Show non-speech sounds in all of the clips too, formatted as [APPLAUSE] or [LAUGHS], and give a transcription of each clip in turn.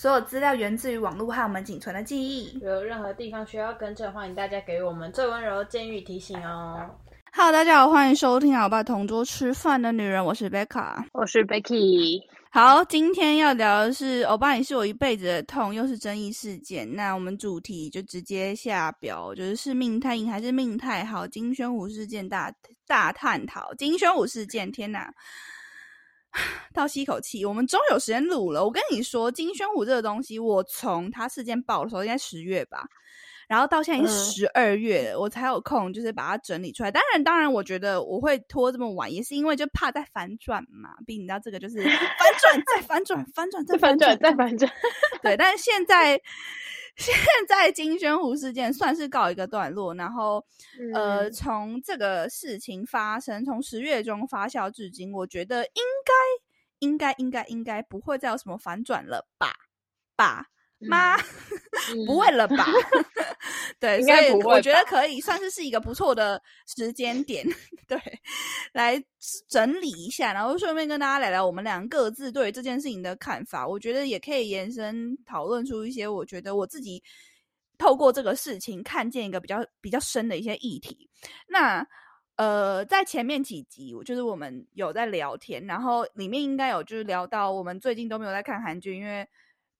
所有资料源自于网络和我们仅存的记忆。有任何地方需要更正，欢迎大家给我们最温柔的建议提醒哦。Hello，大家好，欢迎收听《好吧同桌吃饭的女人》，我是贝卡，我是 Becky。好，今天要聊的是欧巴，你是我一辈子的痛，又是争议事件。那我们主题就直接下表，就是是命太硬还是命太好？金宣虎事件大大探讨。金宣虎事件，天哪！[LAUGHS] 倒吸一口气，我们终于有时间录了。我跟你说，金宣虎这个东西，我从他事件爆的时候，应该十月吧，然后到现在已经十二月，我才有空，就是把它整理出来。当然，当然，我觉得我会拖这么晚，也是因为就怕再反转嘛。毕竟你知道，这个就是反转再反转，反转 [LAUGHS] 再反转再反转。对，但是现在。现在金宣湖事件算是告一个段落，然后，呃，从这个事情发生，从十月中发酵至今，我觉得应该，应该，应该，应该不会再有什么反转了吧？吧。妈，[LAUGHS] 不会了吧？[LAUGHS] 对，所以我觉得可以算是是一个不错的时间点，[LAUGHS] 对，来整理一下，然后顺便跟大家聊聊我们俩各自对这件事情的看法。我觉得也可以延伸讨论出一些，我觉得我自己透过这个事情看见一个比较比较深的一些议题。那呃，在前面几集，就是我们有在聊天，然后里面应该有就是聊到我们最近都没有在看韩剧，因为。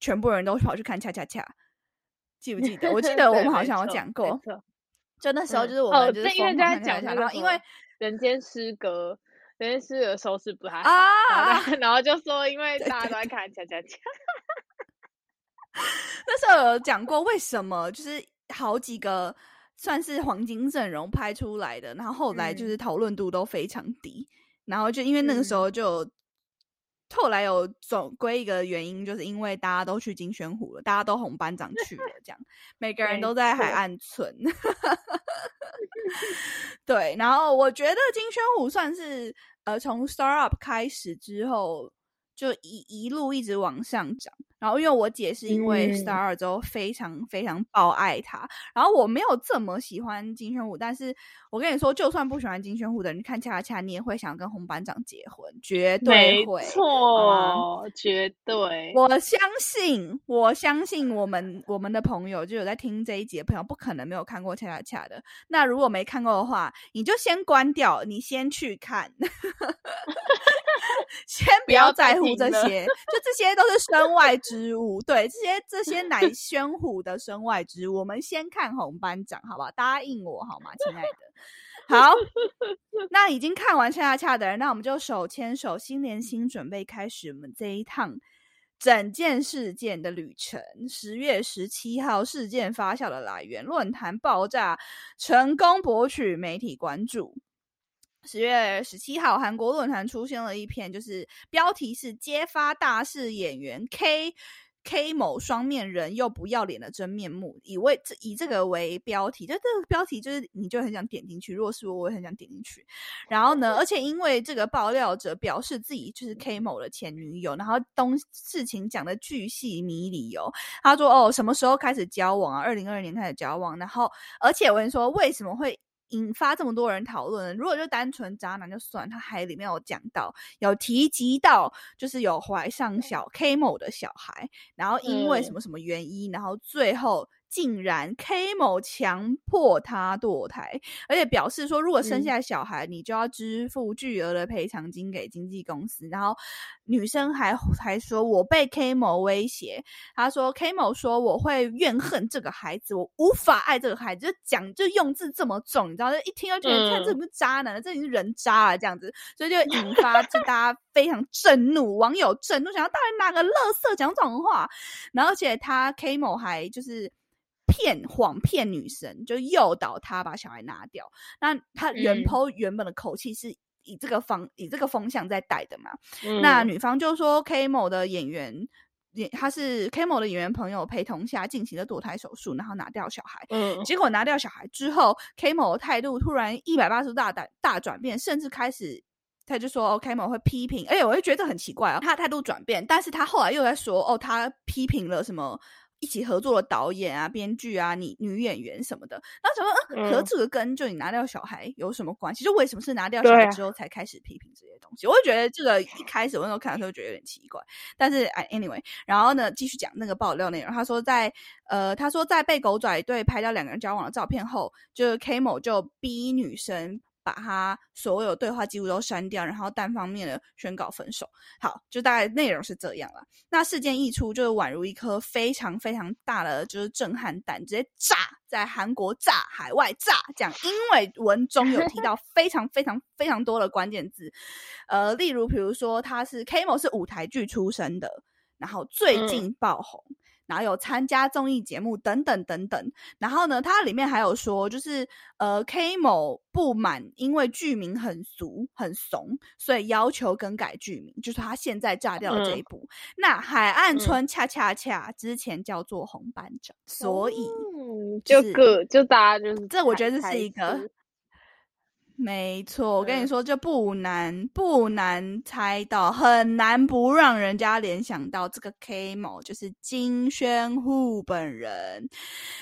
全部人都跑去看恰恰恰，记不记得？我记得 [LAUGHS] 我们好像有讲过，就那时候就是我们就是因为在讲然后因为人间失格，人间失格收视不太好啊，[LAUGHS] 然后就说因为大家都在看恰恰恰，[LAUGHS] 那时候有讲过为什么就是好几个算是黄金阵容拍出来的，然后后来就是讨论度都非常低，然后就因为那个时候就。后来有总归一个原因，就是因为大家都去金宣湖了，大家都红班长去了，这样每个人都在海岸村。[LAUGHS] 对，然后我觉得金宣湖算是呃从 start up 开始之后。就一一路一直往上涨，然后因为我姐是因为 Star 之后非常非常爆爱他，然后我没有这么喜欢金宣虎，但是我跟你说，就算不喜欢金宣虎的人看恰恰，你也会想跟红班长结婚，绝对会，错，绝对，我相信，我相信我们我们的朋友就有在听这一集的朋友，不可能没有看过恰恰恰的。那如果没看过的话，你就先关掉，你先去看。[LAUGHS] 先不要在乎这些，就这些都是身外之物。对，这些这些乃 [LAUGHS] 宣虎的身外之物，我们先看红班长，好不好？答应我好吗，亲爱的？好，[LAUGHS] 那已经看完恰恰恰的人，那我们就手牵手，心连心，准备开始我们这一趟整件事件的旅程。十月十七号，事件发酵的来源，论坛爆炸，成功博取媒体关注。十月十七号，韩国论坛出现了一篇，就是标题是“揭发大势演员 K K 某双面人又不要脸的真面目”，以为这以这个为标题，就这个标题就是你就很想点进去。如果是我，我也很想点进去。然后呢，而且因为这个爆料者表示自己就是 K 某的前女友，然后东事情讲的巨细迷离哦。他说：“哦，什么时候开始交往啊？二零二二年开始交往。然后，而且我跟你说，为什么会？”引发这么多人讨论，如果就单纯渣男就算，他还里面有讲到，有提及到，就是有怀上小 K 某的小孩，然后因为什么什么原因，然后最后。竟然 K 某强迫他堕胎，而且表示说，如果生下来小孩，你就要支付巨额的赔偿金给经纪公司。然后女生还还说，我被 K 某威胁，她说 K 某说我会怨恨这个孩子，我无法爱这个孩子，就讲就用字这么重，你知道，一听就觉得看这不是渣男了，这已经是人渣了这样子，所以就引发就大家非常震怒，网友震怒，想要到底哪个乐色讲这种话？然后而且他 K 某还就是。骗谎骗女生，就诱导她把小孩拿掉。那他原 po 原本的口气是以这个方以这个风向在带的嘛？那女方就说 K 某的演员演他是 K 某的演员朋友陪同下进行了堕胎手术，然后拿掉小孩。嗯，结果拿掉小孩之后，K 某的态度突然一百八十度大大大转变，甚至开始他就说 K 某会批评，哎，我就觉得很奇怪啊，他态度转变，但是他后来又在说哦，他批评了什么？一起合作的导演啊、编剧啊、你女演员什么的。然后想说，嗯，和这个跟就你拿掉小孩有什么关系？就为什么是拿掉小孩之后才开始批评这些东西？我就觉得这个一开始我那时候看的时候觉得有点奇怪。但是哎，anyway，然后呢，继续讲那个爆料内容。他说在呃，他说在被狗仔队拍到两个人交往的照片后，就是 K 某就逼女生。把他所有对话记录都删掉，然后单方面的宣告分手。好，就大概内容是这样了。那事件一出，就是宛如一颗非常非常大的就是震撼弹，直接炸在韩国炸，海外炸。这样，因为文中有提到非常非常非常多的关键字，呃，例如比如说他是 K 某是舞台剧出身的，然后最近爆红。然后有参加综艺节目等等等等，然后呢，它里面还有说，就是呃，K 某不满，因为剧名很俗很怂，所以要求更改剧名，就是他现在炸掉的这一部。那海岸村恰恰恰之前叫做红班长，所以就个就大家就是这，我觉得这是一个。没错，我跟你说，就不难不难猜到，很难不让人家联想到这个 K 某就是金宣虎本人。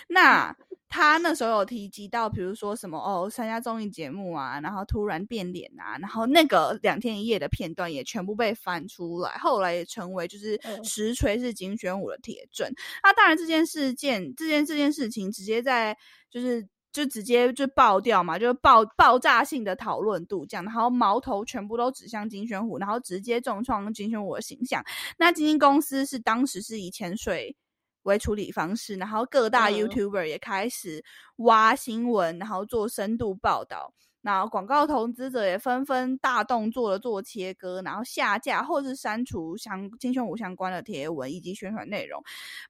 那 [LAUGHS] 他那时候有提及到，比如说什么哦，参加综艺节目啊，然后突然变脸啊，然后那个两天一夜的片段也全部被翻出来，后来也成为就是实锤是金宣虎的铁证。那当然，这件事件，这件这件事情，直接在就是。就直接就爆掉嘛，就爆爆炸性的讨论度这样，然后矛头全部都指向金宣虎，然后直接重创金宣虎的形象。那基金公司是当时是以潜水为处理方式，然后各大 YouTuber 也开始挖新闻，然后做深度报道。那广告投资者也纷纷大动作的做切割，然后下架或是删除相金宣虎相关的贴文以及宣传内容，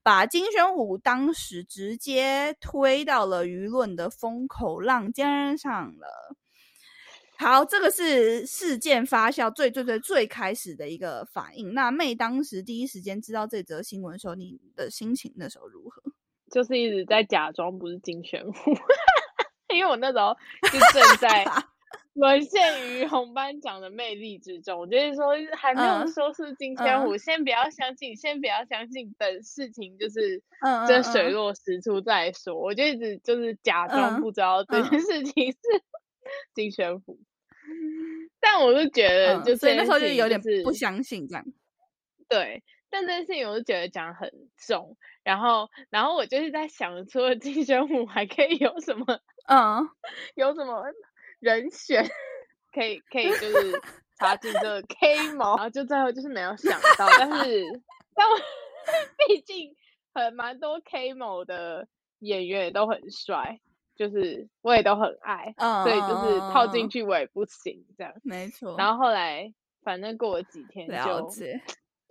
把金宣虎当时直接推到了舆论的风口浪尖上了。好，这个是事件发酵最最最最开始的一个反应。那妹当时第一时间知道这则新闻的时候，你的心情那时候如何？就是一直在假装不是金宣虎。因为我那时候就正在 [LAUGHS] 沦陷于红班长的魅力之中，我就是说还没有说是金千虎，先不要相信，先不要相信，等事情就是这水落石出再说。我就一直就是假装不知道这件事情是 [LAUGHS] 金宣虎，但我就觉得，就所以那时候就有点不相信这样。对，但这件事情我就觉得讲很重，然后然后我就是在想，除了金宣虎，还可以有什么？嗯，有什么人选可以可以就是插进这个 K [LAUGHS] 毛，然后就最后就是没有想到，但是但我 [LAUGHS] 毕竟很蛮多 K 某的演员也都很帅，就是我也都很爱，所以就是套进去我也不行这样，没错。然后后来反正过了几天就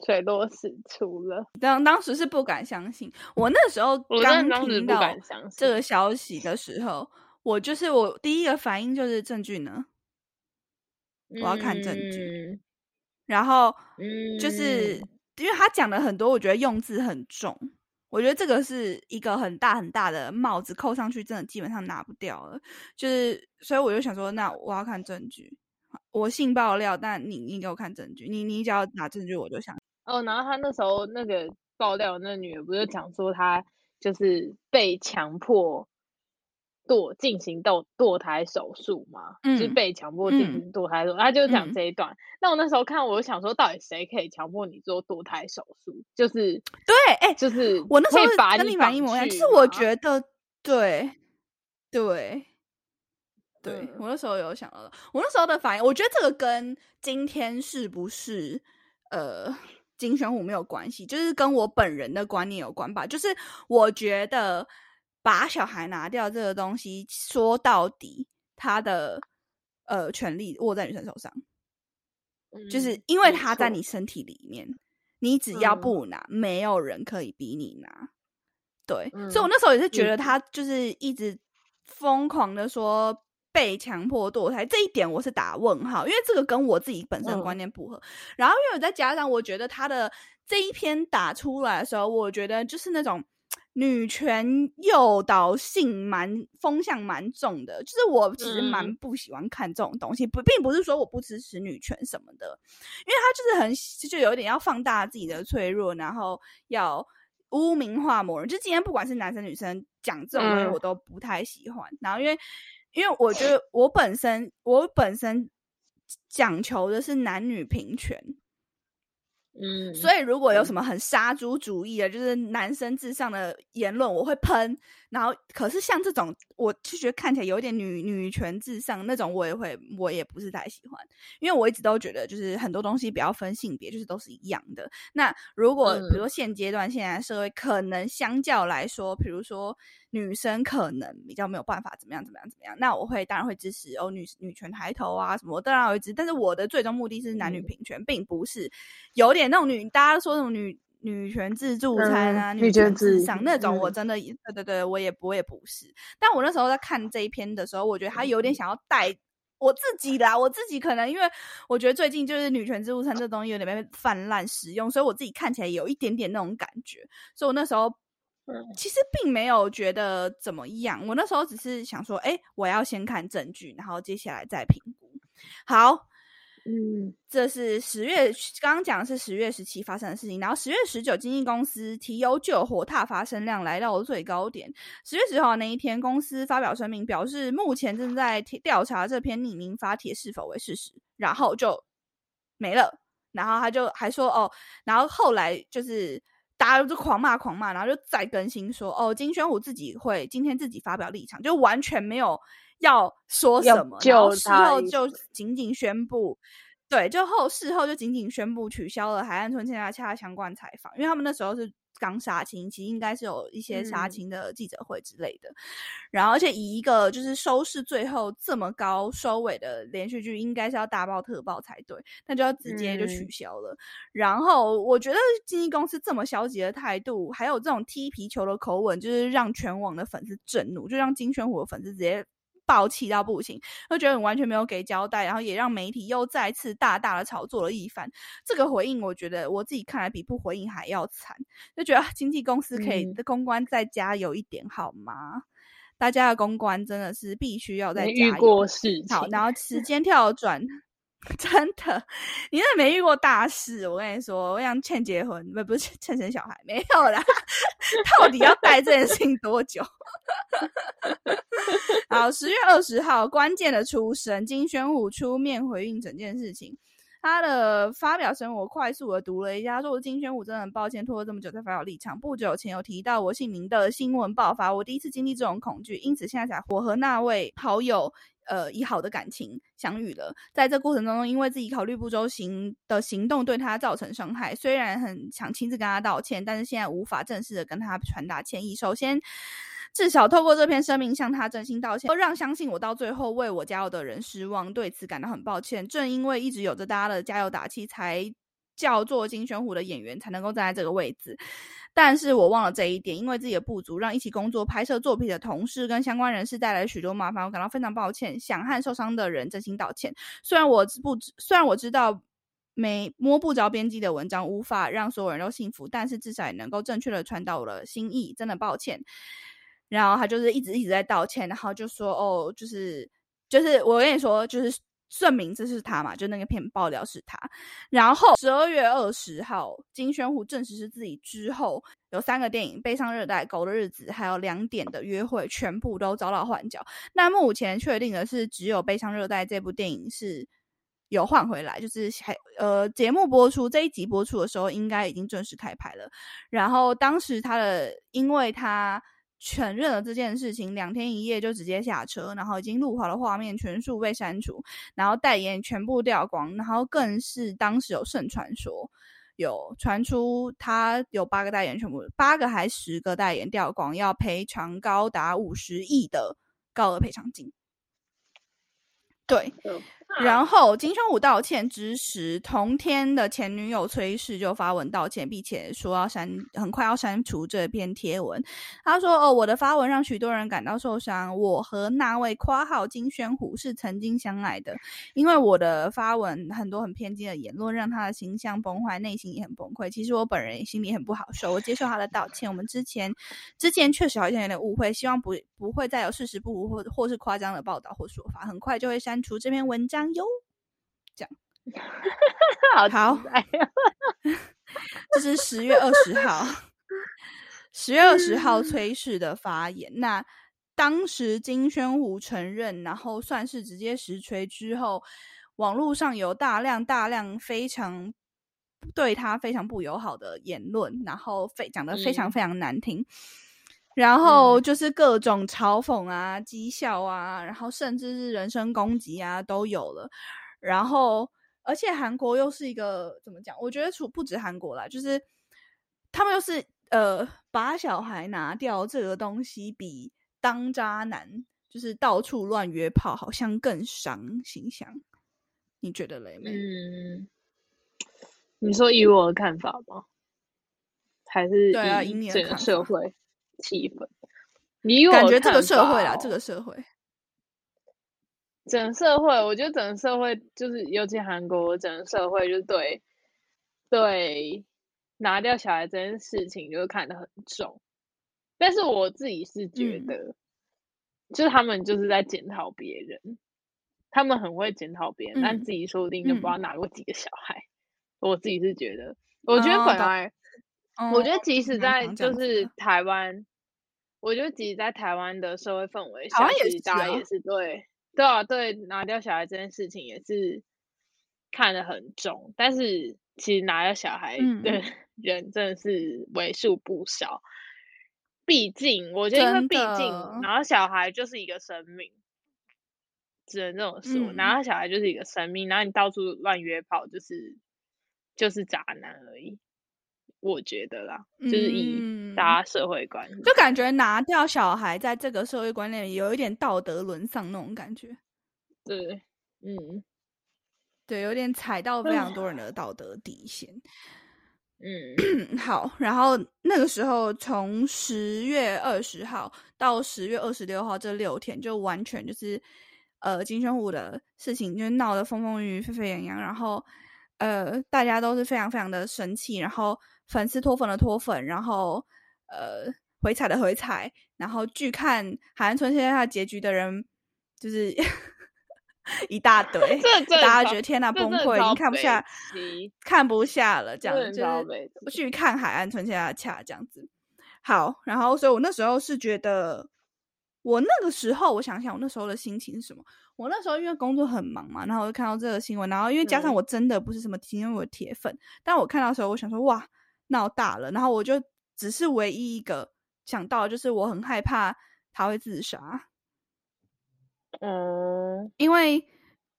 水落石出了，当当时是不敢相信，我那时候刚听到这个消息的时候。我就是我第一个反应就是证据呢，我要看证据。然后就是因为他讲的很多，我觉得用字很重，我觉得这个是一个很大很大的帽子，扣上去真的基本上拿不掉了。就是所以我就想说，那我要看证据。我信爆料，但你你给我看证据，你你只要拿证据，我就想。哦，然后他那时候那个爆料那女的不是讲说，她就是被强迫。堕进行堕堕胎手术嘛，是被强迫进行堕胎手术，他就讲这一段。那我那时候看，我想说，到底谁可以强迫你做堕胎手术？就是对，哎，就是我那时候跟你反应一模一样。就是我觉得，对，对，对我那时候有想到，我那时候的反应，我觉得这个跟今天是不是呃金选虎没有关系，就是跟我本人的观念有关吧。就是我觉得。把小孩拿掉这个东西，说到底，他的呃权利握在女生手上，就是因为他在你身体里面，你只要不拿，没有人可以逼你拿。对，所以我那时候也是觉得他就是一直疯狂的说被强迫堕胎，这一点我是打问号，因为这个跟我自己本身的观念不合。然后因为再加上，我觉得他的这一篇打出来的时候，我觉得就是那种。女权诱导性蛮风向蛮重的，就是我其实蛮不喜欢看这种东西，不，并不是说我不支持女权什么的，因为他就是很就有一点要放大自己的脆弱，然后要污名化某人。就今天不管是男生女生讲这种东西，我都不太喜欢。然后因为因为我觉得我本身我本身讲求的是男女平权。嗯，所以如果有什么很杀猪主义的，就是男生至上的言论，我会喷。然后，可是像这种，我就觉得看起来有点女女权至上那种，我也会，我也不是太喜欢。因为我一直都觉得，就是很多东西不要分性别，就是都是一样的。那如果比如说现阶段现在社会可能相较来说，比如说女生可能比较没有办法怎么样怎么样怎么样，那我会当然会支持哦女女权抬头啊什么，当然会支持。但是我的最终目的是男女平权，并不是有点那种女大家说那种女。女权自助餐啊，女权至上那种，我真的对对对，我也我也不是。但我那时候在看这一篇的时候，我觉得他有点想要带我自己啦，我自己可能因为我觉得最近就是女权自助餐这东西有点被泛滥使用，所以我自己看起来有一点点那种感觉。所以我那时候其实并没有觉得怎么样，我那时候只是想说，哎，我要先看证据，然后接下来再评估。好。嗯，这是十月刚刚讲的是十月十七发生的事情，然后十月十九，经纪公司提油就火踏发生量来到了最高点。十月十号那一天，公司发表声明，表示目前正在调查这篇匿名发帖是否为事实，然后就没了。然后他就还说哦，然后后来就是大家就狂骂狂骂，然后就再更新说哦，金宣虎自己会今天自己发表立场，就完全没有。要说什么？然后事后就仅仅宣布，对，就后事后就仅仅宣布取消了海岸村恰恰相关采访，因为他们那时候是刚杀青，其实应该是有一些杀青的记者会之类的。然后，而且以一个就是收视最后这么高收尾的连续剧，应该是要大爆特爆才对，那就要直接就取消了。然后，我觉得经纪公司这么消极的态度，还有这种踢皮球的口吻，就是让全网的粉丝震怒，就让金宣虎的粉丝直接。暴气到不行，就觉得你完全没有给交代，然后也让媒体又再次大大的炒作了一番。这个回应，我觉得我自己看来比不回应还要惨，就觉得经纪公司可以的公关再加油一点好吗？大家的公关真的是必须要再加油。好，然后时间跳转。[LAUGHS] 真的，你真的没遇过大事。我跟你说，我想劝结婚，不不是劝生小孩，没有啦。[LAUGHS] 到底要带这件事情多久？[LAUGHS] 好，十月二十号，关键的出声，金宣虎出面回应整件事情。他的发表声，我快速的读了一下，说：“我金宣虎真的很抱歉，拖了这么久才发表立场。不久前有提到我姓名的新闻爆发，我第一次经历这种恐惧，因此现在才我和那位好友。”呃，以好的感情相遇了，在这过程当中，因为自己考虑不周行的行动对他造成伤害，虽然很想亲自跟他道歉，但是现在无法正式的跟他传达歉意。首先，至少透过这篇声明向他真心道歉，让相信我到最后为我加油的人失望，对此感到很抱歉。正因为一直有着大家的加油打气，才叫做金宣虎的演员才能够站在这个位置。但是我忘了这一点，因为自己的不足，让一起工作拍摄作品的同事跟相关人士带来许多麻烦，我感到非常抱歉，想和受伤的人真心道歉。虽然我不知，虽然我知道没摸不着边际的文章无法让所有人都幸福，但是至少也能够正确的传达我的心意，真的抱歉。然后他就是一直一直在道歉，然后就说哦，就是就是我跟你说，就是。证明这是他嘛？就那个片爆料是他。然后十二月二十号，金宣虎证实是自己之后，有三个电影《悲伤热带》《狗的日子》还有两点的约会，全部都遭到换角。那目前确定的是，只有《悲伤热带》这部电影是有换回来，就是还呃，节目播出这一集播出的时候，应该已经正式开拍了。然后当时他的，因为他。承认了这件事情，两天一夜就直接下车，然后已经录好的画面全数被删除，然后代言全部掉光，然后更是当时有盛传说，有传出他有八个代言全部八个还十个代言掉光，要赔偿高达五十亿的高额赔偿金。对。然后金宣虎道歉之时，同天的前女友崔氏就发文道歉，并且说要删，很快要删除这篇贴文。他说：“哦，我的发文让许多人感到受伤。我和那位夸号金宣虎是曾经相爱的，因为我的发文很多很偏激的言论，让他的形象崩坏，内心也很崩溃。其实我本人心里很不好受。我接受他的道歉。我们之前之前确实好像有点误会，希望不不会再有事实不符或或是夸张的报道或说法。很快就会删除这篇文章。”哟，这样 [LAUGHS] 好，好，这是十月二十号。[LAUGHS] 十月二十号崔氏的发言，那当时金宣虎承认，然后算是直接实锤之后，网络上有大量大量非常对他非常不友好的言论，然后非讲的非常非常难听，然后就是各种嘲讽啊、讥笑啊，然后甚至是人身攻击啊都有了，然后而且韩国又是一个怎么讲？我觉得除不止韩国啦，就是他们又是。呃，把小孩拿掉这个东西，比当渣男就是到处乱约炮，好像更伤形象。你觉得雷妹？嗯，你说以我的看法吗？还是对啊，以你的社会气氛？你感觉这个社会啊，这个社会，整个社会，我觉得整个社会就是，尤其韩国整个社会，就对对。拿掉小孩这件事情，就看得很重。但是我自己是觉得，就是他们就是在检讨别人，他们很会检讨别人，但自己说不定就不知道拿过几个小孩。我自己是觉得，我觉得本来，我觉得即使在就是台湾，我觉得即使在台湾的社会氛围下，其实大家也是对对啊，对拿掉小孩这件事情也是看得很重。但是其实拿掉小孩的。[LAUGHS] 人真的是为数不少，毕竟我觉得，因为毕竟，然后小孩就是一个生命，只能这种说，然后小孩就是一个生命，然后你到处乱约炮，就是就是渣男而已，我觉得啦，就是以大家社会观，就感觉拿掉小孩，在这个社会观念里有一点道德沦丧那种感觉，对，嗯，对，有点踩到非常多人的道德底线。嗯，[CLEARS THROAT] 好。然后那个时候，从十月二十号到十月二十六号这六天，就完全就是呃金宣虎的事情，就闹得风风雨雨、沸沸扬扬。然后呃，大家都是非常非常的生气，然后粉丝脱粉的脱粉，然后呃回踩的回踩，然后拒看海岸村现在他结局的人就是。[LAUGHS] 一大堆，[LAUGHS] 大家觉得天呐，崩溃，已经看不下，看不下了，这样就是不去看海岸村下恰这样子。好，然后所以我那时候是觉得，我那个时候我想想，我那时候的心情是什么？我那时候因为工作很忙嘛，然后我就看到这个新闻，然后因为加上我真的不是什么金我的铁粉，但我看到时候我想说，哇，闹大了，然后我就只是唯一一个想到，就是我很害怕他会自杀。嗯，因为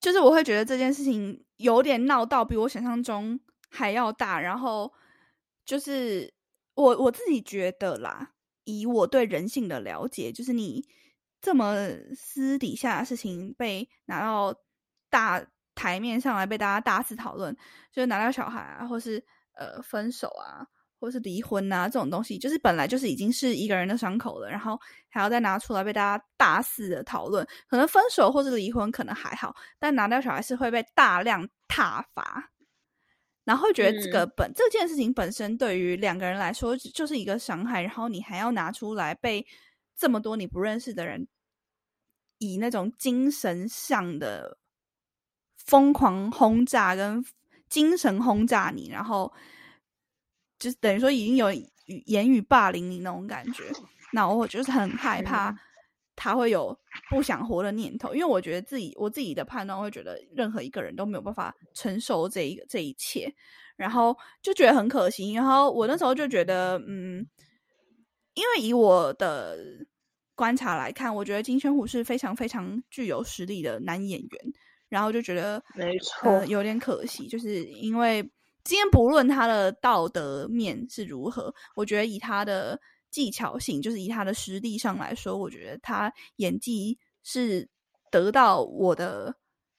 就是我会觉得这件事情有点闹到比我想象中还要大，然后就是我我自己觉得啦，以我对人性的了解，就是你这么私底下的事情被拿到大台面上来被大家大肆讨论，就是拿到小孩啊，或是呃分手啊。或是离婚啊，这种东西就是本来就是已经是一个人的伤口了，然后还要再拿出来被大家大肆的讨论。可能分手或是离婚可能还好，但拿掉小孩是会被大量挞伐，然后会觉得这个本这件事情本身对于两个人来说就是一个伤害，然后你还要拿出来被这么多你不认识的人以那种精神上的疯狂轰炸跟精神轰炸你，然后。就是等于说已经有语言语霸凌你那种感觉，那我就是很害怕他会有不想活的念头，因为我觉得自己我自己的判断会觉得任何一个人都没有办法承受这一个这一切，然后就觉得很可惜。然后我那时候就觉得，嗯，因为以我的观察来看，我觉得金宣虎是非常非常具有实力的男演员，然后就觉得没错，有点可惜，就是因为。今天不论他的道德面是如何，我觉得以他的技巧性，就是以他的实力上来说，我觉得他演技是得到我的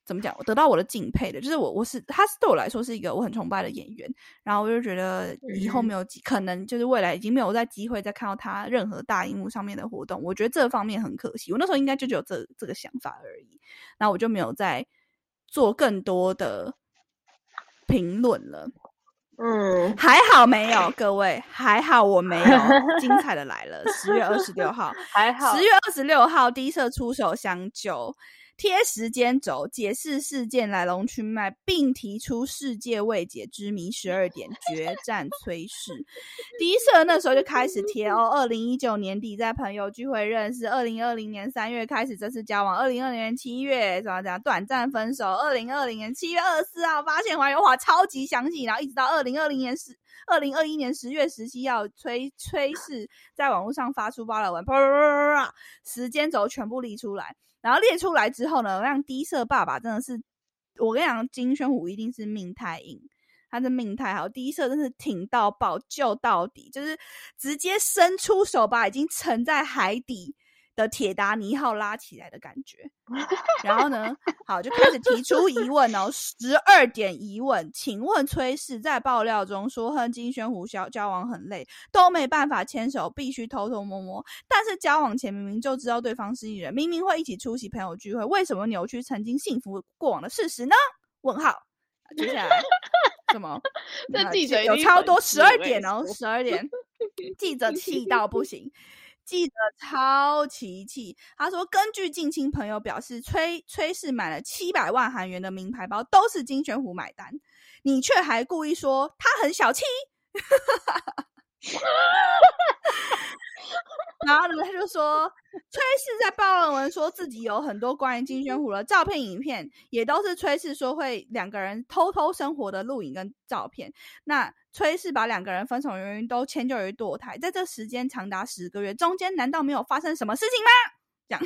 怎么讲？得到我的敬佩的，就是我我是他是对我来说是一个我很崇拜的演员。然后我就觉得以后没有可能，就是未来已经没有再机会再看到他任何大荧幕上面的活动。我觉得这方面很可惜。我那时候应该就只有这这个想法而已，那我就没有再做更多的。评论了，嗯，还好没有，各位还好我没有，[LAUGHS] 精彩的来了，十月二十六号，还好，十月二十六号，低色出手相救，贴时间轴，解释事件来龙去脉，并提出世界未解之谜十二点，决战崔氏。第一社那时候就开始贴哦，二零一九年底在朋友聚会认识，二零二零年三月开始正式交往，二零二零年七月怎么讲短暂分手，二零二零年七月二十四号发现怀孕，哇，超级详细，然后一直到二零二零年十。二零二一年十月十七号，崔崔氏在网络上发出爆料文，啪啪啪啪啪，时间轴全部列出来，然后列出来之后呢，让低色爸爸真的是，我跟你讲，金宣虎一定是命太硬，他的命太好，低色真是挺到爆，救到底，就是直接伸出手把已经沉在海底。的铁达尼号拉起来的感觉，[LAUGHS] 然后呢，好就开始提出疑问哦，十二点疑问，请问崔氏在爆料中说和金宣虎交交往很累，都没办法牵手，必须偷偷摸摸，但是交往前明明就知道对方是艺人，明明会一起出席朋友聚会，为什么扭曲曾经幸福过往的事实呢？问号，接下来什么？[LAUGHS] 这记者有超多十二点哦，十二点，记者气到不行。记得超奇气，他说：“根据近亲朋友表示，崔崔氏买了七百万韩元的名牌包，都是金玄虎买单，你却还故意说他很小气。[LAUGHS] ”然后呢，他就说，崔氏在报论文说自己有很多关于金宣虎的照片、影片，也都是崔氏说会两个人偷偷生活的录影跟照片。那崔氏把两个人分手原因都迁就于堕胎，在这时间长达十个月，中间难道没有发生什么事情吗？这样，[LAUGHS]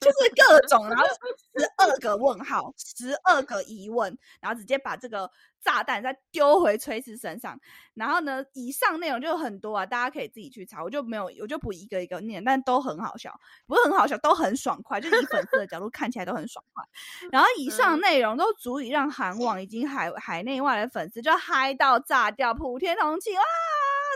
就是各种，然后十二个问号，十二个疑问，然后直接把这个炸弹再丢回崔氏身上。然后呢，以上内容就很多啊，大家可以自己去查，我就没有，我就不一个一个念，但都很好笑，不是很好笑，都很爽快，就以粉丝的角度看起来都很爽快。[LAUGHS] 然后以上内容都足以让韩网以及海海内外的粉丝就嗨到炸掉，普天同庆啊！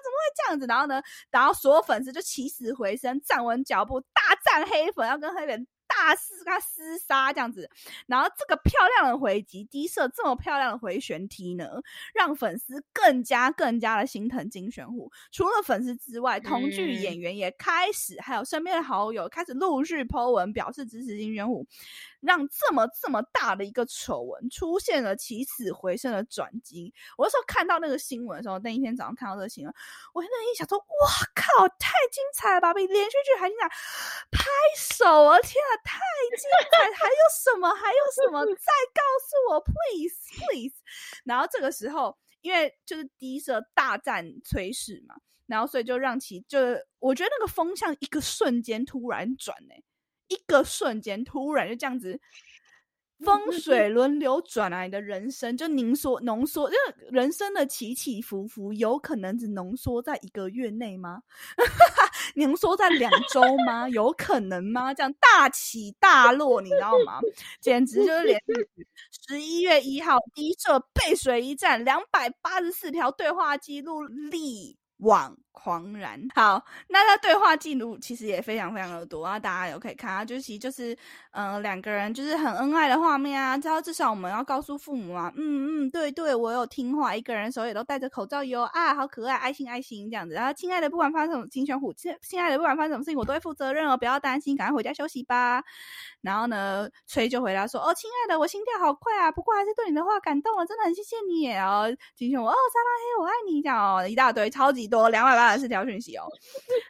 怎么会这样子？然后呢？然后所有粉丝就起死回生，站稳脚步，大战黑粉，要跟黑粉大肆跟他厮杀这样子。然后这个漂亮的回击，低射这么漂亮的回旋踢呢，让粉丝更加更加的心疼金玄虎。除了粉丝之外，同剧演员也开始，还有身边的好友开始陆续 po 文表示支持金玄虎。让这么这么大的一个丑闻出现了起死回生的转机。我那时候看到那个新闻的时候，那一天早上看到这个新闻，我那一想说：“哇靠，太精彩了吧！比连续剧还精彩！”拍手啊！天啊，太精彩！还有什么？还有什么？再告诉我，please please。然后这个时候，因为就是第一社大战崔氏嘛，然后所以就让其就我觉得那个风向一个瞬间突然转呢。一个瞬间，突然就这样子，风水轮流转啊！你的人生就凝缩、浓缩，因为人生的起起伏伏，有可能只浓缩在一个月内吗？[LAUGHS] 浓缩在两周吗？有可能吗？这样大起大落，你知道吗？简直就是连十一月一号第一社背水一战，两百八十四条对话记录力网狂然。[LAUGHS] 好，那他对话记录其实也非常非常的多啊，大家有可以看啊，就是其实就是嗯两个人就是很恩爱的画面啊，然后至少我们要告诉父母啊，嗯嗯，对对，我有听话，一个人手也都戴着口罩哟啊，好可爱，爱心爱心这样子。然后亲爱的，不管发生什么，金玄虎，亲亲爱的，不管发生什么事情，我都会负责任哦，不要担心，赶快回家休息吧。然后呢，崔就回答说，哦，亲爱的，我心跳好快啊，不过还是对你的话感动了，真的很谢谢你。然后金玄虎，哦，沙拉黑，我爱你，这样哦，一大堆，超级多，两百八十四条讯息哦。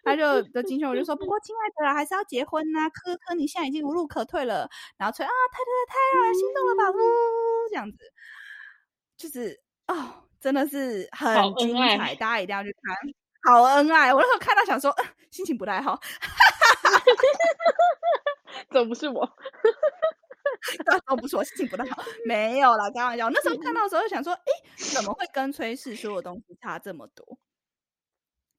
他就的金熊我就说，不过亲爱的，还是要结婚呐，科科，你现在已经无路可退了。然后吹啊，太太太让人心动了吧？呜，这样子，就是哦，真的是很精彩，大家一定要去看，好恩爱。我那时候看到想说，心情不太好，[LAUGHS] 怎么 [LAUGHS] 不是我？都不是我心情不太好，没有啦，开玩笑。那时候看到的时候想说，哎，怎么会跟崔氏说的东西差这么多？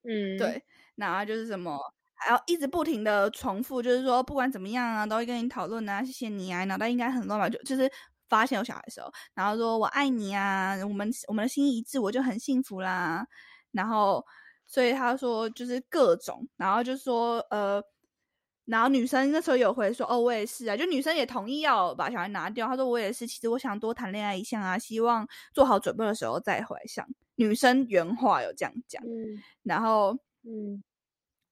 嗯，对，然后就是什么，还要一直不停的重复，就是说不管怎么样啊，都会跟你讨论啊，谢谢你啊，脑袋应该很乱吧？就就是发现有小孩的时候，然后说我爱你啊，我们我们的心一致，我就很幸福啦。然后所以他说就是各种，然后就说呃，然后女生那时候有回说哦，我也是啊，就女生也同意要把小孩拿掉。他说我也是，其实我想多谈恋爱一下啊，希望做好准备的时候再怀上。女生原话有这样讲，然后，嗯，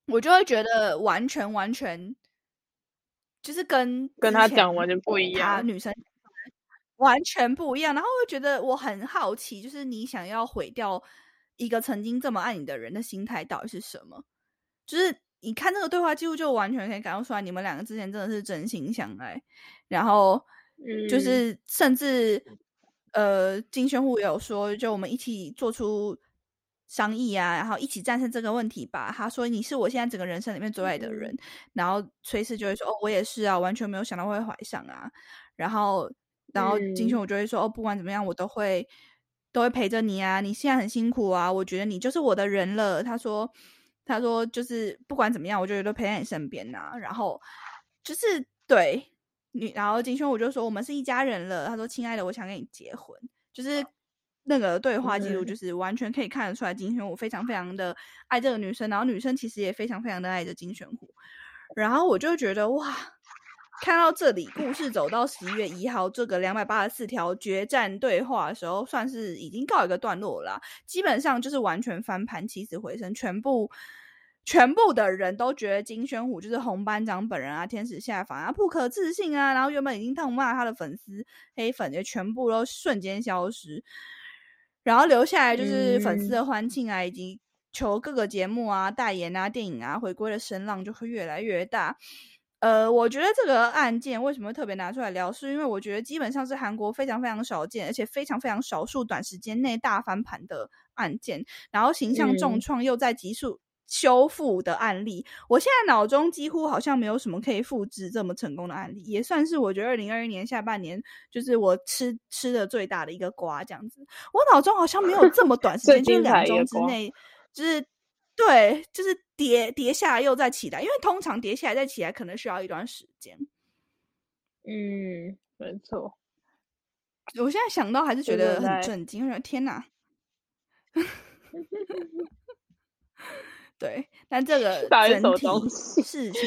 我就会觉得完全完全就是跟跟他讲完全不一样，女生完全不一样。然后我觉得我很好奇，就是你想要毁掉一个曾经这么爱你的人的心态到底是什么？就是你看这个对话记录，就完全可以感受出来，你们两个之前真的是真心相爱。然后，就是甚至呃，金宣虎有说，就我们一起做出。商议啊，然后一起战胜这个问题吧。他说：“你是我现在整个人生里面最爱的人。”然后崔氏就会说：“哦，我也是啊，完全没有想到会怀上啊。”然后，然后金雄我就会说：“哦，不管怎么样，我都会都会陪着你啊。你现在很辛苦啊，我觉得你就是我的人了。”他说：“他说就是不管怎么样，我觉得都陪在你身边呐。”然后就是对你，然后金雄我就说：“我们是一家人了。”他说：“亲爱的，我想跟你结婚。”就是。那个对话记录就是完全可以看得出来，金宣虎非常非常的爱这个女生，然后女生其实也非常非常的爱着金宣虎。然后我就觉得哇，看到这里，故事走到十一月一号这个两百八十四条决战对话的时候，算是已经告一个段落了。基本上就是完全翻盘，起死回生，全部全部的人都觉得金宣虎就是红班长本人啊，天使下凡啊，不可置信啊。然后原本已经痛骂他的粉丝黑粉，就全部都瞬间消失。然后留下来就是粉丝的欢庆啊，以及求各个节目啊、代言啊、电影啊回归的声浪就会越来越大。呃，我觉得这个案件为什么特别拿出来聊，是因为我觉得基本上是韩国非常非常少见，而且非常非常少数短时间内大翻盘的案件，然后形象重创又在急速。修复的案例，我现在脑中几乎好像没有什么可以复制这么成功的案例，也算是我觉得二零二一年下半年就是我吃吃的最大的一个瓜，这样子。我脑中好像没有这么短时间，就两周之内，就是对，就是跌跌下来又再起来，因为通常跌下来再起来可能需要一段时间。嗯，没错。我现在想到还是觉得很震惊，我说天哪！[LAUGHS] 对，但这个 [LAUGHS] 整体 [LAUGHS] 事情。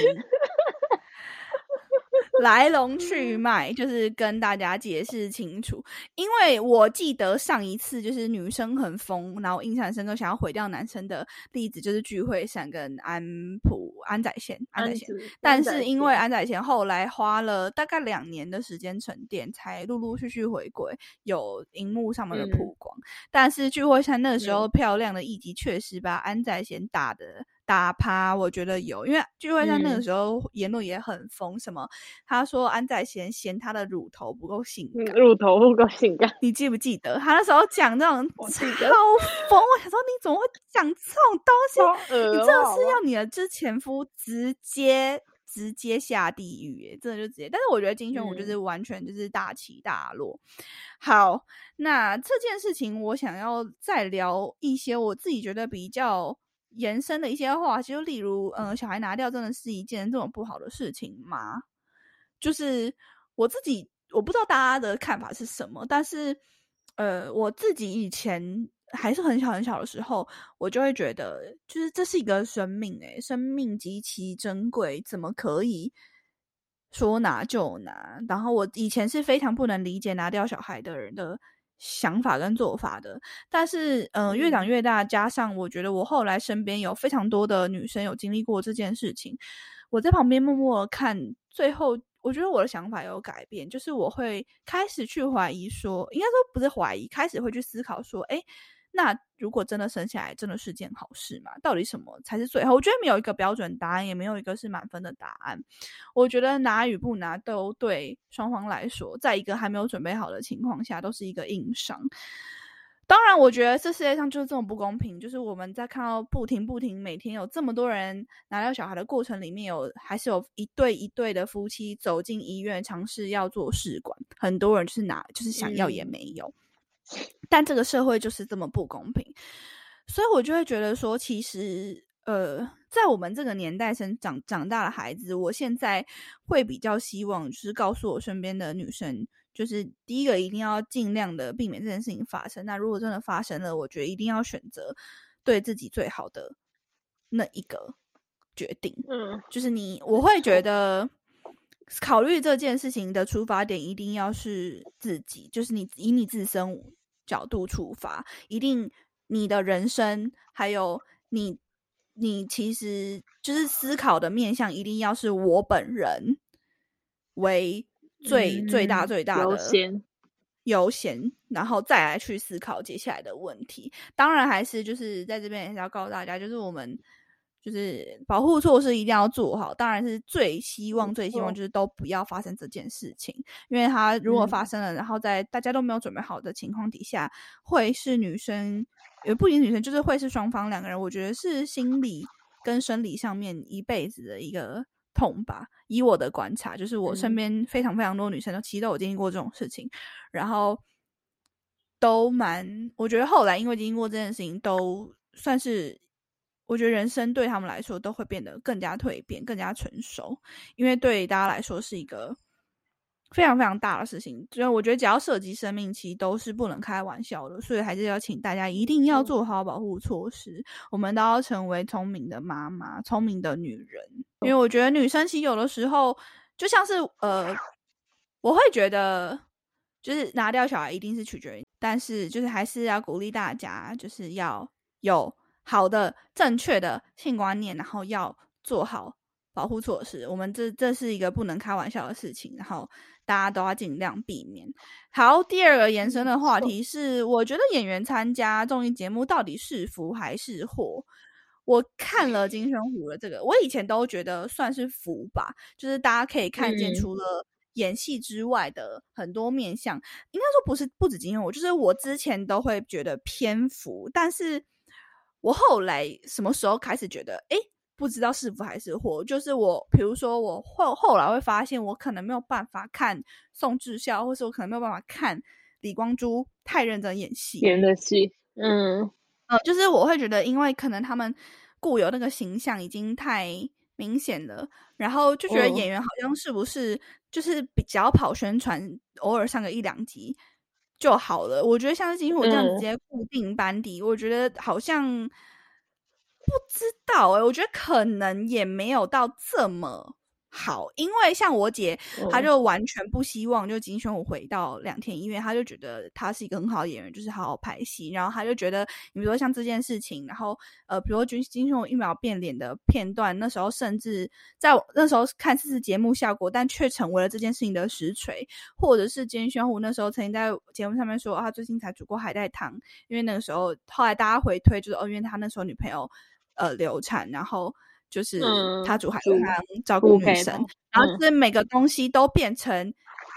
[LAUGHS] 来龙去脉就是跟大家解释清楚，因为我记得上一次就是女生很疯，然后印象深刻，想要毁掉男生的例子就是聚会上跟安普安宰贤安宰贤，但是因为安宰贤后来花了大概两年的时间沉淀，才陆陆续续回归有荧幕上面的曝光，但是聚会上那个时候漂亮的一集确实把安宰贤打的。打趴，我觉得有，因为聚会上那个时候言论也很疯，什么他说安宰贤嫌他的乳头不够性感，乳头不够性感，你记不记得他那时候讲那种 [LAUGHS] 超疯？我想说你怎么会讲这种东西？你真的是要你的之前夫直接直接下地狱？真的就直接。但是我觉得金宣武就是完全就是大起大落。好，那这件事情我想要再聊一些我自己觉得比较。延伸的一些话，就例如，嗯，小孩拿掉真的是一件这么不好的事情吗？就是我自己，我不知道大家的看法是什么，但是，呃，我自己以前还是很小很小的时候，我就会觉得，就是这是一个生命，诶，生命极其珍贵，怎么可以说拿就拿？然后我以前是非常不能理解拿掉小孩的人的。想法跟做法的，但是嗯，越长越大，加上我觉得我后来身边有非常多的女生有经历过这件事情，我在旁边默默看，最后我觉得我的想法有改变，就是我会开始去怀疑说，应该说不是怀疑，开始会去思考说，哎。那如果真的生下来，真的是件好事嘛？到底什么才是最好？我觉得没有一个标准答案，也没有一个是满分的答案。我觉得拿与不拿，都对双方来说，在一个还没有准备好的情况下，都是一个硬伤。当然，我觉得这世界上就是这么不公平。就是我们在看到不停不停，每天有这么多人拿到小孩的过程里面，有还是有一对一对的夫妻走进医院尝试要做试管，很多人就是拿，就是想要也没有。但这个社会就是这么不公平，所以我就会觉得说，其实，呃，在我们这个年代生长长大的孩子，我现在会比较希望，就是告诉我身边的女生，就是第一个一定要尽量的避免这件事情发生。那如果真的发生了，我觉得一定要选择对自己最好的那一个决定。嗯，就是你，我会觉得。考虑这件事情的出发点一定要是自己，就是你以你自身角度出发，一定你的人生还有你，你其实就是思考的面向一定要是我本人，为最最大最大的优先优先，然后再来去思考接下来的问题。当然，还是就是在这边也是要告诉大家，就是我们。就是保护措施一定要做好，当然是最希望、最希望就是都不要发生这件事情，因为它如果发生了，然后在大家都没有准备好的情况底下，会是女生，也不仅女生，就是会是双方两个人，我觉得是心理跟生理上面一辈子的一个痛吧。以我的观察，就是我身边非常非常多女生都其实都有经历过这种事情，然后都蛮，我觉得后来因为经历过这件事情，都算是。我觉得人生对他们来说都会变得更加蜕变、更加成熟，因为对大家来说是一个非常非常大的事情。所以我觉得只要涉及生命，其实都是不能开玩笑的。所以还是要请大家一定要做好保护措施。我们都要成为聪明的妈妈、聪明的女人。因为我觉得女生其实有的时候就像是呃，我会觉得就是拿掉小孩一定是取决于，但是就是还是要鼓励大家，就是要有。好的，正确的性观念，然后要做好保护措施。我们这这是一个不能开玩笑的事情，然后大家都要尽量避免。好，第二个延伸的话题是，我觉得演员参加综艺节目到底是福还是祸？我看了金宣虎的这个，我以前都觉得算是福吧，就是大家可以看见除了演戏之外的很多面相，应该说不是不止金宣虎，就是我之前都会觉得偏福，但是。我后来什么时候开始觉得，哎，不知道是福还是祸？就是我，比如说我后后来会发现，我可能没有办法看宋智孝，或是我可能没有办法看李光洙太认真演戏演的戏，嗯呃，就是我会觉得，因为可能他们固有那个形象已经太明显了，然后就觉得演员好像是不是就是比较跑宣传，偶尔上个一两集。就好了，我觉得像是金虎这样直接固定班底，我觉得好像不知道哎，我觉得可能也没有到这么。好，因为像我姐，她就完全不希望就金宣虎回到两天医院，她就觉得他是一个很好的演员，就是好好拍戏。然后她就觉得，你比如说像这件事情，然后呃，比如说金金宣虎一秒变脸的片段，那时候甚至在那时候看似是节目效果，但却成为了这件事情的实锤。或者是金宣虎那时候曾经在节目上面说，他最近才煮过海带汤，因为那个时候后来大家回推就是哦，因为他那时候女朋友呃流产，然后。就是他煮海汤照顾女生，然后这每个东西都变成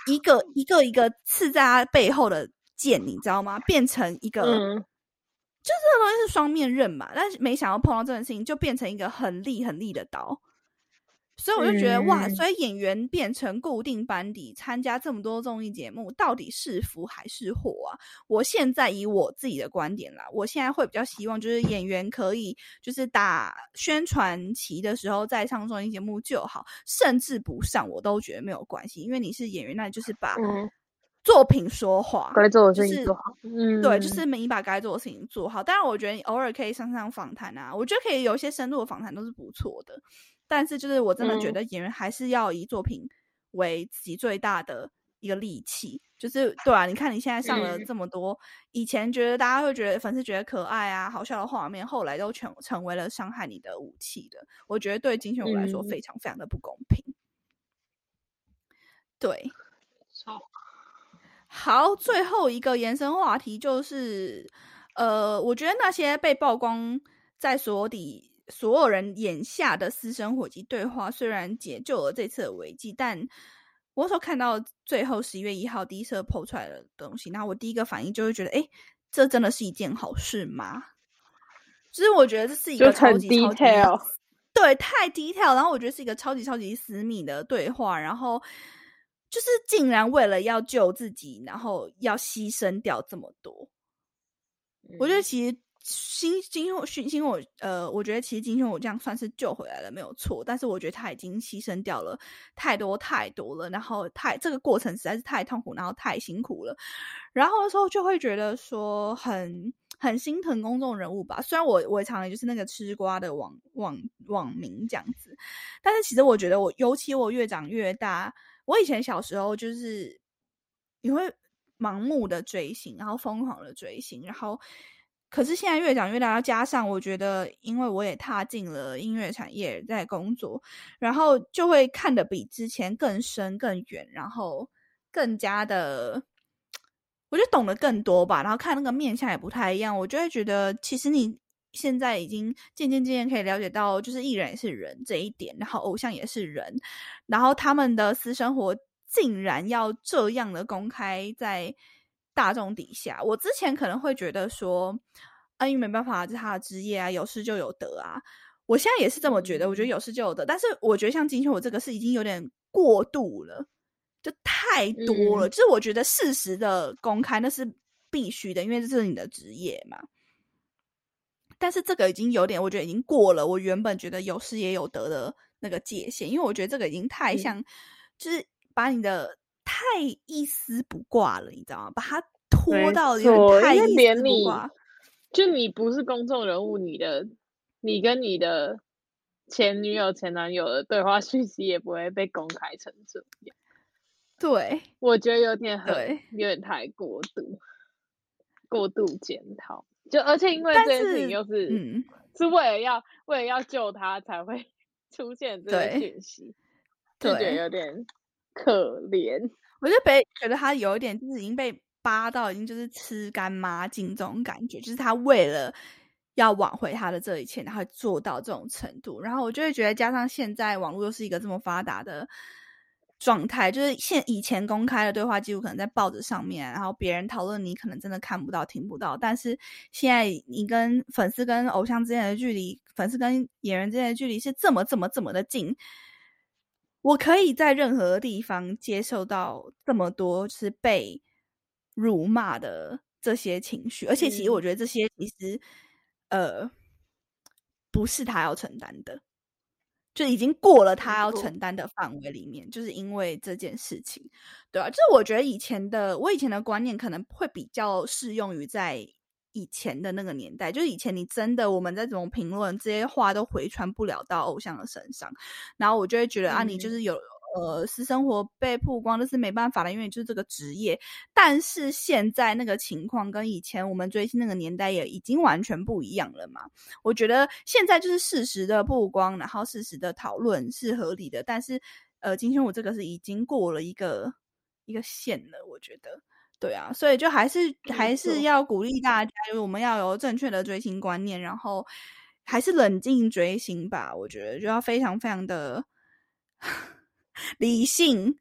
一个一个一个刺在他背后的剑，你知道吗？变成一个，就这个东西是双面刃嘛。但是没想到碰到这件事情，就变成一个很利很利的刀。所以我就觉得哇，所以演员变成固定班底参加这么多综艺节目，到底是福还是祸啊？我现在以我自己的观点啦，我现在会比较希望就是演员可以就是打宣传旗的时候再上综艺节目就好，甚至不上我都觉得没有关系，因为你是演员，那就是把作品说话，该做的事情做好。嗯，对，就是你把该做的事情做好。当然，我觉得你偶尔可以上上访谈啊，我觉得可以有一些深度的访谈都是不错的。但是，就是我真的觉得演员还是要以作品为自己最大的一个利器。就是对啊，你看你现在上了这么多，以前觉得大家会觉得粉丝觉得可爱啊、好笑的画面，后来都成成为了伤害你的武器的。我觉得对金秀武来说非常非常的不公平。对，好，好，最后一个延伸话题就是，呃，我觉得那些被曝光在所底。所有人眼下的私生活及对话，虽然解救了这次的危机，但我所看到最后十一月一号第一次抛出来的东西，那我第一个反应就会觉得，哎，这真的是一件好事吗？其实我觉得这是一个超级超级对太 detail，然后我觉得是一个超级超级私密的对话，然后就是竟然为了要救自己，然后要牺牲掉这么多，我觉得其实。金金雄勋金我呃，我觉得其实金雄我这样算是救回来了，没有错。但是我觉得他已经牺牲掉了太多太多了，然后太这个过程实在是太痛苦，然后太辛苦了。然后的时候就会觉得说很很心疼公众人物吧。虽然我我常常就是那个吃瓜的网网网民这样子，但是其实我觉得我尤其我越长越大，我以前小时候就是你会盲目的追星，然后疯狂的追星，然后。可是现在越讲越大，加上我觉得，因为我也踏进了音乐产业在工作，然后就会看得比之前更深更远，然后更加的，我就懂得更多吧。然后看那个面相也不太一样，我就会觉得，其实你现在已经渐渐渐渐可以了解到，就是艺人也是人这一点，然后偶像也是人，然后他们的私生活竟然要这样的公开在。大众底下，我之前可能会觉得说，啊，因为没办法，这是他的职业啊，有失就有得啊。我现在也是这么觉得，我觉得有失就有得。但是我觉得像金秋，我这个是已经有点过度了，就太多了。就是我觉得事实的公开那是必须的，因为这是你的职业嘛。但是这个已经有点，我觉得已经过了我原本觉得有失也有得的那个界限，因为我觉得这个已经太像，就是把你的。太一丝不挂了，你知道吗？把他拖到有点太一丝不挂。就你不是公众人物，你的你跟你的前女友、前男友的对话讯息也不会被公开成这样。对，我觉得有点很有点太过度，过度检讨。就而且因为这件事情又是嗯，是为了要为了要救他才会 [LAUGHS] 出现这个讯息，就觉得有点。可怜，我就被觉得他有一点就是已经被扒到，已经就是吃干抹净这种感觉，就是他为了要挽回他的这一切，然后做到这种程度。然后我就会觉得，加上现在网络又是一个这么发达的状态，就是现以前公开的对话记录可能在报纸上面，然后别人讨论你可能真的看不到、听不到。但是现在你跟粉丝跟偶像之间的距离，粉丝跟演员之间的距离是这么、这么、这么的近。我可以在任何地方接受到这么多是被辱骂的这些情绪，而且其实我觉得这些其实呃不是他要承担的，就已经过了他要承担的范围里面，就是因为这件事情，对啊，就是我觉得以前的我以前的观念可能会比较适用于在。以前的那个年代，就是以前你真的我们在怎么评论这些话都回传不了到偶像的身上，然后我就会觉得啊，你就是有呃私生活被曝光，那是没办法的，因为就是这个职业。但是现在那个情况跟以前我们追星那个年代也已经完全不一样了嘛。我觉得现在就是事实的曝光，然后事实的讨论是合理的，但是呃，今天我这个是已经过了一个一个线了，我觉得。对啊，所以就还是还是要鼓励大家，就是我们要有正确的追星观念，然后还是冷静追星吧。我觉得就要非常非常的 [LAUGHS] 理性。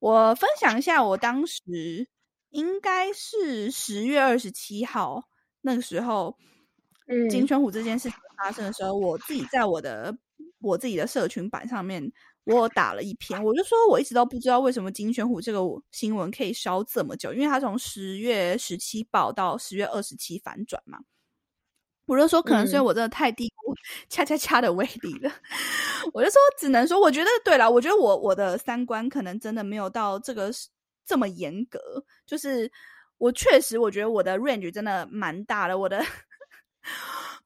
我分享一下，我当时应该是十月二十七号那个时候，嗯，金圈虎这件事情发生的时候，我自己在我的我自己的社群版上面。我打了一篇，我就说我一直都不知道为什么金宣虎这个新闻可以烧这么久，因为他从十月十七报到十月二十七反转嘛。我就说可能是因为我真的太低估 [LAUGHS] 恰恰恰的威力了。[LAUGHS] 我就说只能说，我觉得对了，我觉得我我的三观可能真的没有到这个这么严格，就是我确实我觉得我的 range 真的蛮大的，我的。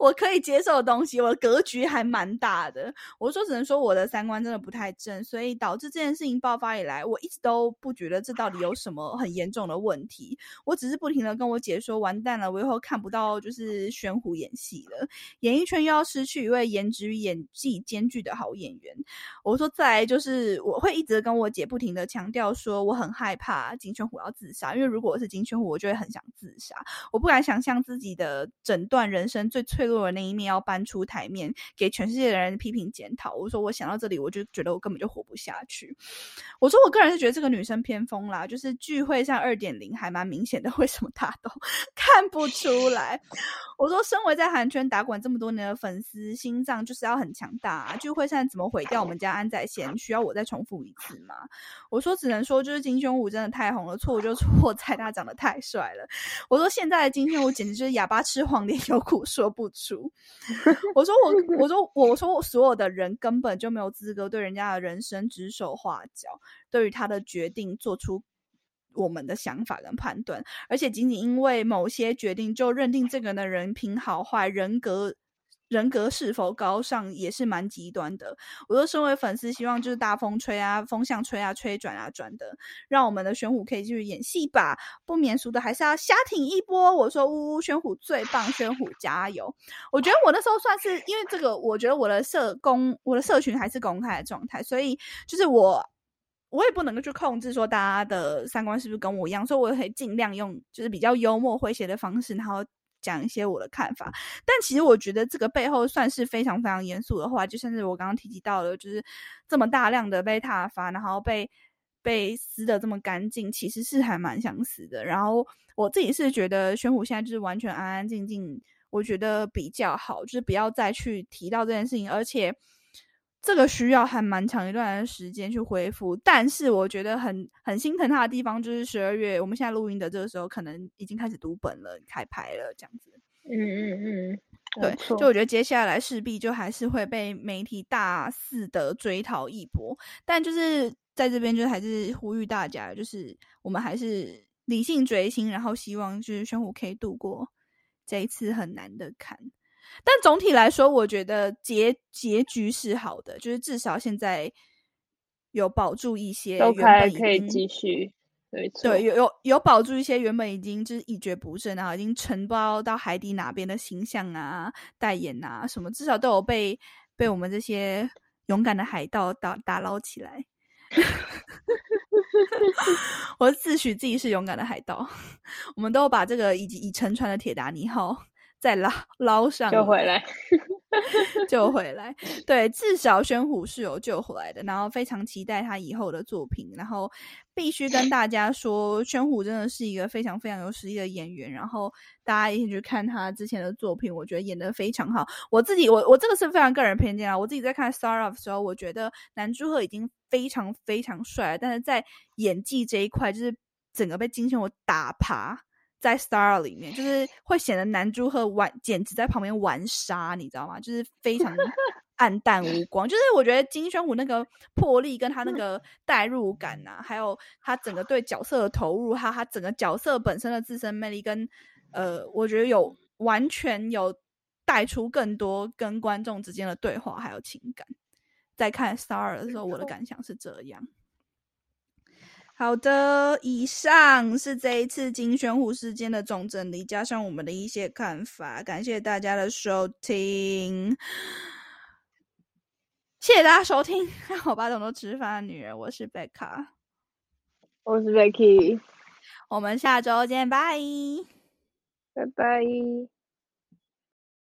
我可以接受的东西，我格局还蛮大的。我说，只能说我的三观真的不太正，所以导致这件事情爆发以来，我一直都不觉得这到底有什么很严重的问题。我只是不停的跟我姐说，完蛋了，我以后看不到就是玄虎演戏了，演艺圈又要失去一位颜值与演技兼具的好演员。我说，再来就是我会一直跟我姐不停的强调说，我很害怕金圈虎要自杀，因为如果我是金圈虎，我就会很想自杀。我不敢想象自己的整段人生最脆。弱的那一面要搬出台面，给全世界的人批评检讨。我说，我想到这里，我就觉得我根本就活不下去。我说，我个人是觉得这个女生偏疯啦，就是聚会上二点零还蛮明显的，为什么大家都 [LAUGHS] 看不出来？我说，身为在韩圈打滚这么多年的粉丝，心脏就是要很强大。啊聚会上怎么毁掉我们家安宰贤？需要我再重复一次吗？我说，只能说就是金胸武真的太红了，错误就错 [LAUGHS] 在他长得太帅了。我说，现在的金宣武简直就是哑巴吃黄连，有苦说不。出，[LAUGHS] 我说我我说我说我所有的人根本就没有资格对人家的人生指手画脚，对于他的决定做出我们的想法跟判断，而且仅仅因为某些决定就认定这个人的人品好坏、人格人格是否高尚也是蛮极端的。我说，身为粉丝，希望就是大风吹啊，风向吹啊，吹转啊转的，让我们的玄虎可以继续演戏吧。不免俗的，还是要瞎挺一波。我说，呜呜，玄虎最棒，玄虎加油！我觉得我那时候算是因为这个，我觉得我的社公，我的社群还是公开的状态，所以就是我，我也不能够去控制说大家的三观是不是跟我一样，所以我可以尽量用就是比较幽默诙谐的方式，然后。讲一些我的看法，但其实我觉得这个背后算是非常非常严肃的话，就像是我刚刚提及到了，就是这么大量的被挞伐，然后被被撕的这么干净，其实是还蛮想死的。然后我自己是觉得宣虎现在就是完全安安静静，我觉得比较好，就是不要再去提到这件事情，而且。这个需要还蛮长一段时间去恢复，但是我觉得很很心疼他的地方就是十二月，我们现在录音的这个时候，可能已经开始读本了，开拍了这样子。嗯嗯嗯，对，就我觉得接下来势必就还是会被媒体大肆的追讨一波，但就是在这边就还是呼吁大家，就是我们还是理性追星，然后希望就是玄虎可以度过这一次很难的坎。但总体来说，我觉得结结局是好的，就是至少现在有保住一些原本可以继续，对对，有有有保住一些原本已经就是一蹶不振，然后已经承包到海底哪边的形象啊、代言啊什么，至少都有被被我们这些勇敢的海盗打打捞起来。[LAUGHS] 我自诩自己是勇敢的海盗，[LAUGHS] 我们都把这个已经已沉船的铁达尼号。再捞捞上救回来，救 [LAUGHS] 回来。对，至少宣虎是有救回来的。然后非常期待他以后的作品。然后必须跟大家说，宣虎真的是一个非常非常有实力的演员。然后大家一起去看他之前的作品，我觉得演的非常好。我自己，我我这个是非常个人偏见啊。我自己在看《Star of》的时候，我觉得南柱赫已经非常非常帅了，但是在演技这一块，就是整个被金宣虎打趴。在 Star 里面，就是会显得男主和玩，简直在旁边玩沙，你知道吗？就是非常 [LAUGHS] 暗淡无光。就是我觉得金宣虎那个魄力，跟他那个 [LAUGHS] 代入感呐，还有他整个对角色的投入，还有他整个角色本身的自身魅力，跟呃，我觉得有完全有带出更多跟观众之间的对话，还有情感。在看 Star 的时候，我的感想是这样。好的，以上是这一次金宣虎事件的总整理，加上我们的一些看法。感谢大家的收听，谢谢大家收听。[LAUGHS] 我把董都吃饭的女人，我是贝卡，我是 Becky，我们下周见，拜拜拜。